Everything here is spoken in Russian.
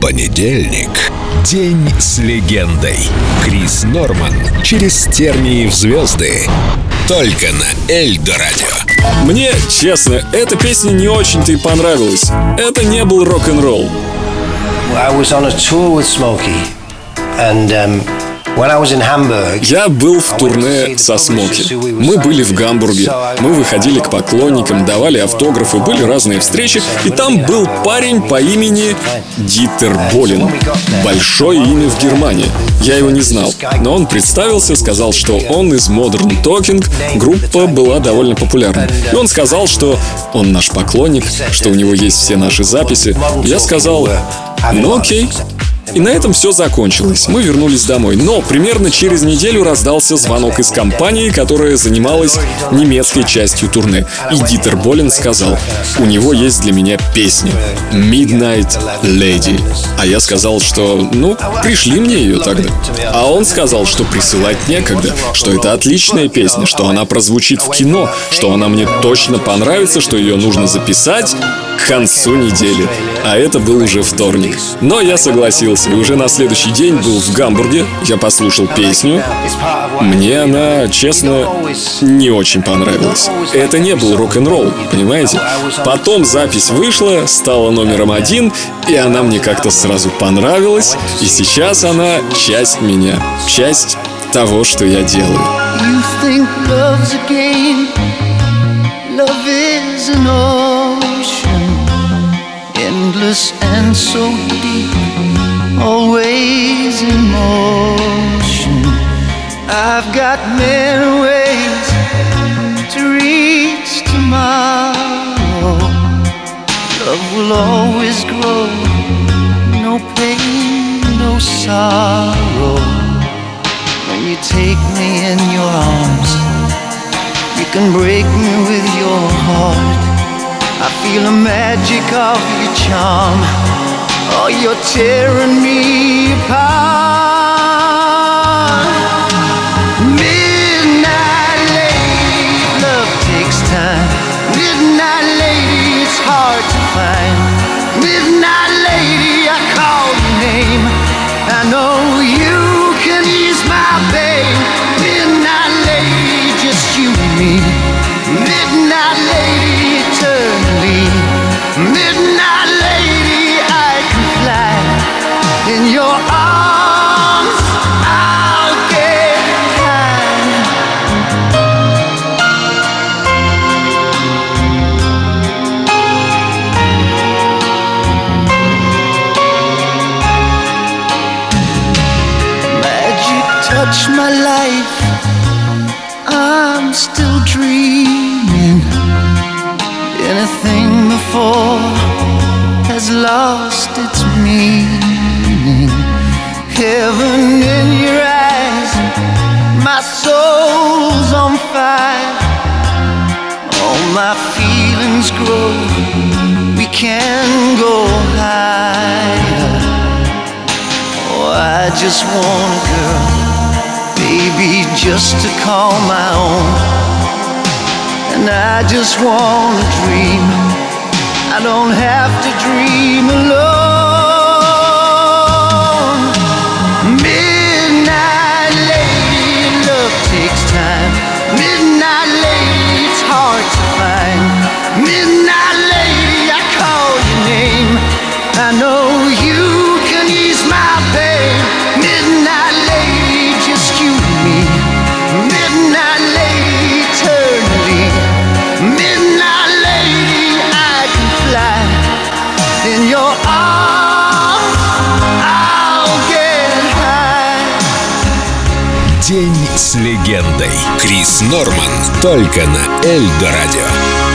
Понедельник. День с легендой. Крис Норман. Через тернии в звезды. Только на Эльдо Радио. Мне, честно, эта песня не очень-то и понравилась. Это не был рок-н-ролл. I was on a tour with Smokey, and um, Я был в турне со Смоки. Мы были в Гамбурге. Мы выходили к поклонникам, давали автографы, были разные встречи. И там был парень по имени Дитер Болин. Большое имя в Германии. Я его не знал. Но он представился, сказал, что он из Modern Talking. Группа была довольно популярна. И он сказал, что он наш поклонник, что у него есть все наши записи. Я сказал, ну окей. И на этом все закончилось. Мы вернулись домой. Но примерно через неделю раздался звонок из компании, которая занималась немецкой частью турне. И Дитер Болин сказал, у него есть для меня песня Midnight Lady. А я сказал, что, ну, пришли мне ее тогда. А он сказал, что присылать некогда, что это отличная песня, что она прозвучит в кино, что она мне точно понравится, что ее нужно записать к концу недели. А это был уже вторник. Но я согласился. И уже на следующий день был в Гамбурге. Я послушал песню. Мне она, честно, не очень понравилась. Это не был рок-н-ролл, понимаете? Потом запись вышла, стала номером один, и она мне как-то сразу понравилась. И сейчас она часть меня, часть того, что я делаю. You think love's a game. And so deep, always in motion. I've got many ways to reach tomorrow. Love will always grow, no pain, no sorrow. When you take me in your arms, you can break me with your heart. I feel the magic of your charm. Oh, you're tearing me apart. Midnight lady, love takes time. Midnight lady, it's hard to find. Midnight lady, I call your name. I know touch my life. I'm still dreaming. Anything before has lost its meaning. Heaven in your eyes, my soul's on fire. All my feelings grow. We can go higher. Oh, I just want a girl, baby, just to call my own. And I just want to dream. I don't have to dream alone. Midnight lady, love takes time. Midnight lady, it's hard to find. Midnight День с легендой. Крис Норман. Только на Эльдо Радио.